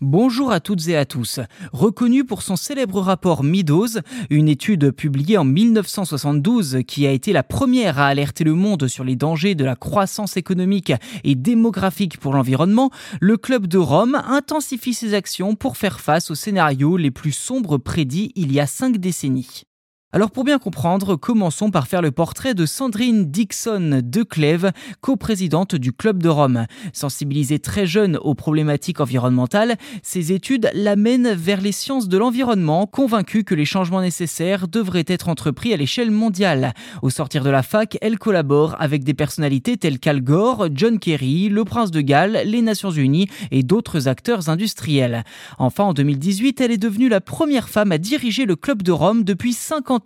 Bonjour à toutes et à tous. Reconnu pour son célèbre rapport Meadows, une étude publiée en 1972 qui a été la première à alerter le monde sur les dangers de la croissance économique et démographique pour l'environnement, le Club de Rome intensifie ses actions pour faire face aux scénarios les plus sombres prédits il y a cinq décennies. Alors pour bien comprendre, commençons par faire le portrait de Sandrine Dixon de Clèves, coprésidente du Club de Rome. Sensibilisée très jeune aux problématiques environnementales, ses études l'amènent vers les sciences de l'environnement, convaincue que les changements nécessaires devraient être entrepris à l'échelle mondiale. Au sortir de la fac, elle collabore avec des personnalités telles qu'Al Gore, John Kerry, le Prince de Galles, les Nations Unies et d'autres acteurs industriels. Enfin, en 2018, elle est devenue la première femme à diriger le Club de Rome depuis 50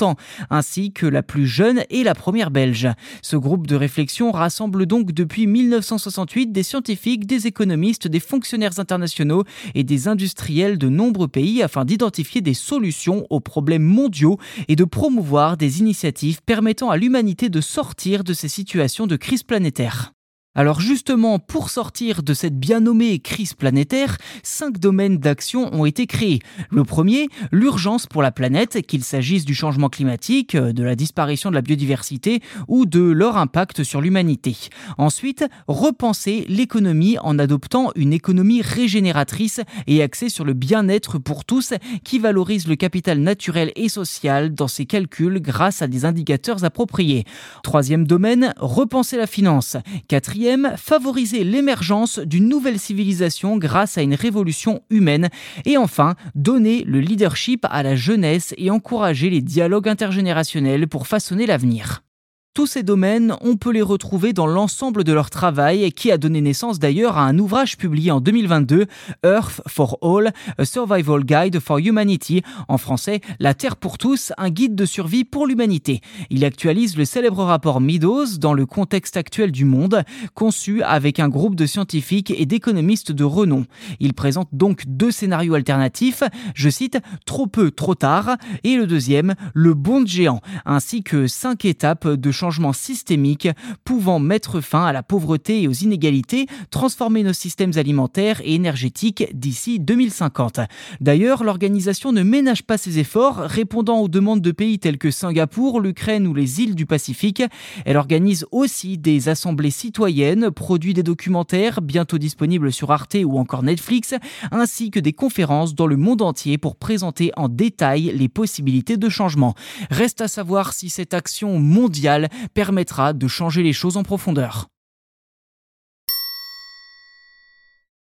ainsi que la plus jeune et la première belge. Ce groupe de réflexion rassemble donc depuis 1968 des scientifiques, des économistes, des fonctionnaires internationaux et des industriels de nombreux pays afin d'identifier des solutions aux problèmes mondiaux et de promouvoir des initiatives permettant à l'humanité de sortir de ces situations de crise planétaire. Alors justement, pour sortir de cette bien nommée crise planétaire, cinq domaines d'action ont été créés. Le premier, l'urgence pour la planète, qu'il s'agisse du changement climatique, de la disparition de la biodiversité ou de leur impact sur l'humanité. Ensuite, repenser l'économie en adoptant une économie régénératrice et axée sur le bien-être pour tous qui valorise le capital naturel et social dans ses calculs grâce à des indicateurs appropriés. Troisième domaine, repenser la finance. Favoriser l'émergence d'une nouvelle civilisation grâce à une révolution humaine. Et enfin, donner le leadership à la jeunesse et encourager les dialogues intergénérationnels pour façonner l'avenir. Tous ces domaines, on peut les retrouver dans l'ensemble de leur travail qui a donné naissance d'ailleurs à un ouvrage publié en 2022, Earth for All, A Survival Guide for Humanity, en français La Terre pour tous, un guide de survie pour l'humanité. Il actualise le célèbre rapport Meadows dans le contexte actuel du monde, conçu avec un groupe de scientifiques et d'économistes de renom. Il présente donc deux scénarios alternatifs, je cite, Trop peu, trop tard, et le deuxième, Le bond géant, ainsi que cinq étapes de changements systémiques pouvant mettre fin à la pauvreté et aux inégalités, transformer nos systèmes alimentaires et énergétiques d'ici 2050. D'ailleurs, l'organisation ne ménage pas ses efforts, répondant aux demandes de pays tels que Singapour, l'Ukraine ou les îles du Pacifique. Elle organise aussi des assemblées citoyennes, produit des documentaires, bientôt disponibles sur Arte ou encore Netflix, ainsi que des conférences dans le monde entier pour présenter en détail les possibilités de changement. Reste à savoir si cette action mondiale permettra de changer les choses en profondeur.